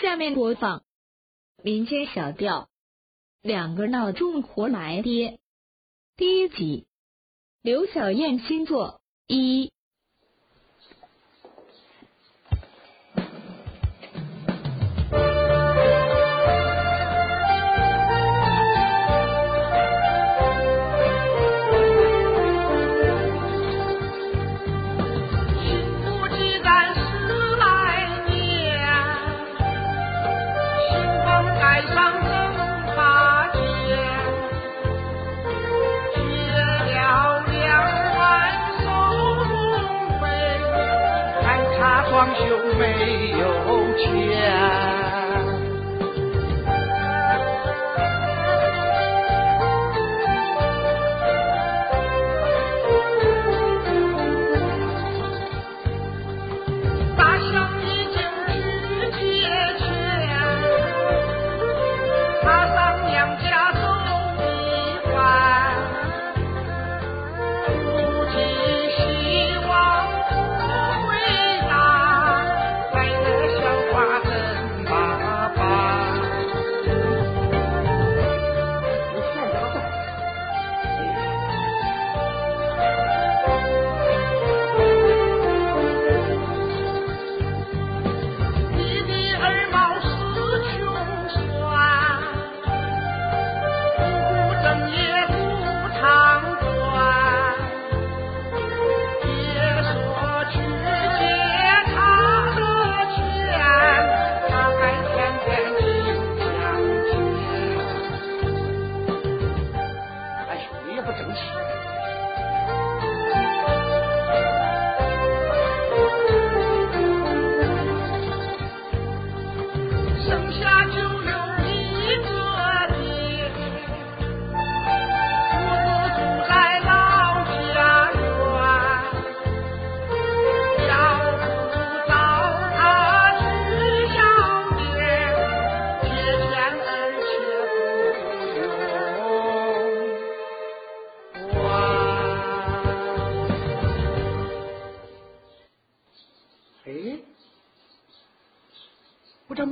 下面播放民间小调《两个闹钟活埋爹》第一集，刘小燕新作一。装修没有钱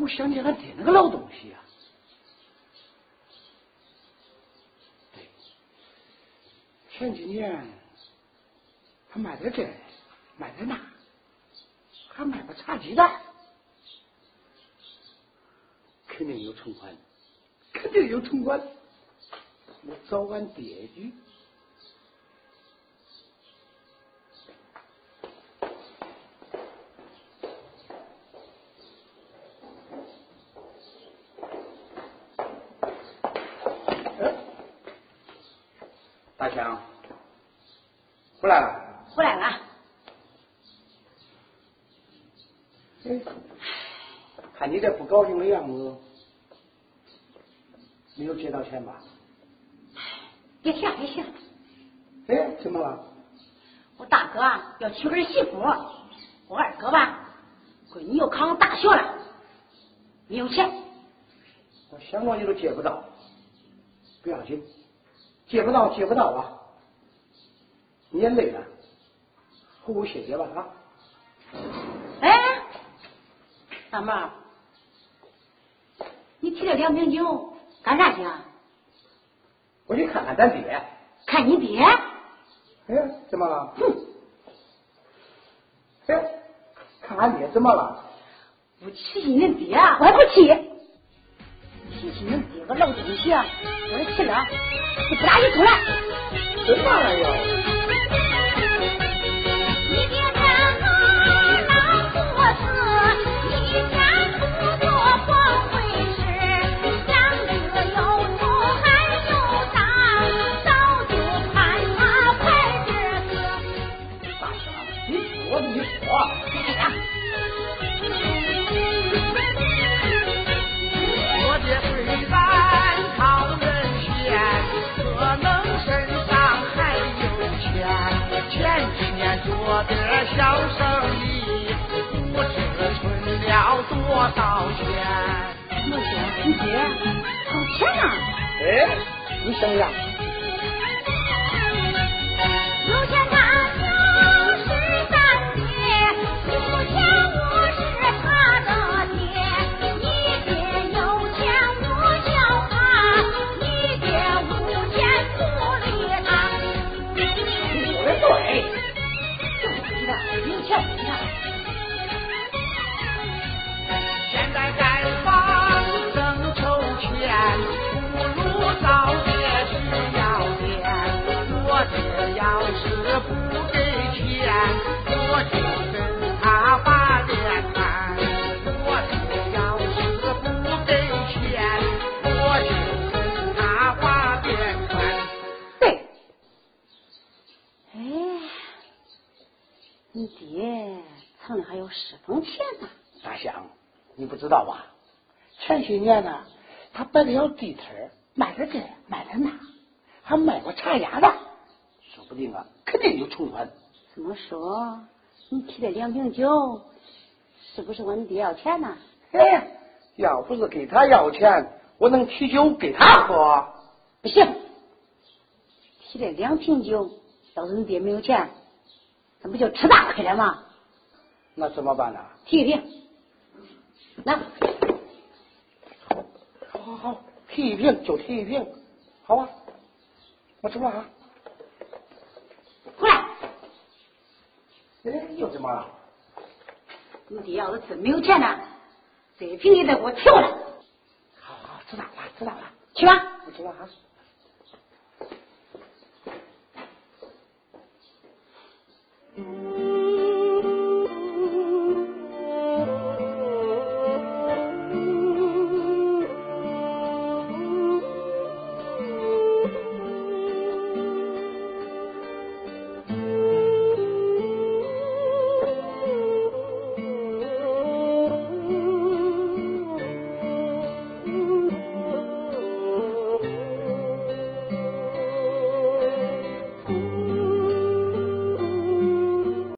想起俺爹那个老东西啊！对，前几年他卖点这，卖点那，还卖个茶鸡蛋，肯定有存款，肯定有存款。我找俺爹去。回来了，回来了。哎，看你这不高兴的样子，没有借到钱吧？别想别想。哎，怎么了？我大哥啊要娶儿媳妇，我二哥吧，闺女又考上大学了，没有钱。我想过你都借不到，不要紧，借不到借不到啊。你也累了，呼呼歇歇吧啊！哎，大毛，你提了两瓶酒干啥去啊？我去看看咱爹。看你爹？哎，怎么了？哼！哎，看俺爹怎么了？不气气恁爹，我还不气。个老东西，我气了，就不打一处来。怎么了又？小生意，不知存了多少钱。孟姐你姐，好钱啊？哎，你想想。你爹藏里还有十分钱呢。大香，你不知道吧？前些年呢，他摆了小地摊儿，卖点这，卖点那，还卖过茶叶子，说不定啊，肯定有存款。这么说，你提这两瓶酒，是不是问你爹要钱呢？嘿，要不是给他要钱，我能提酒给他喝？不行，提这两瓶酒，要是你爹没有钱，那不就吃大亏了吗？那怎么办呢？提一瓶，来好好好，提一瓶就提一瓶，好啊，我走了啊。回来。哎，又怎么了？你爹要是真没有钱呢，这瓶也得给我提过来。好好，知道了，知道了，去吧。我知道啊。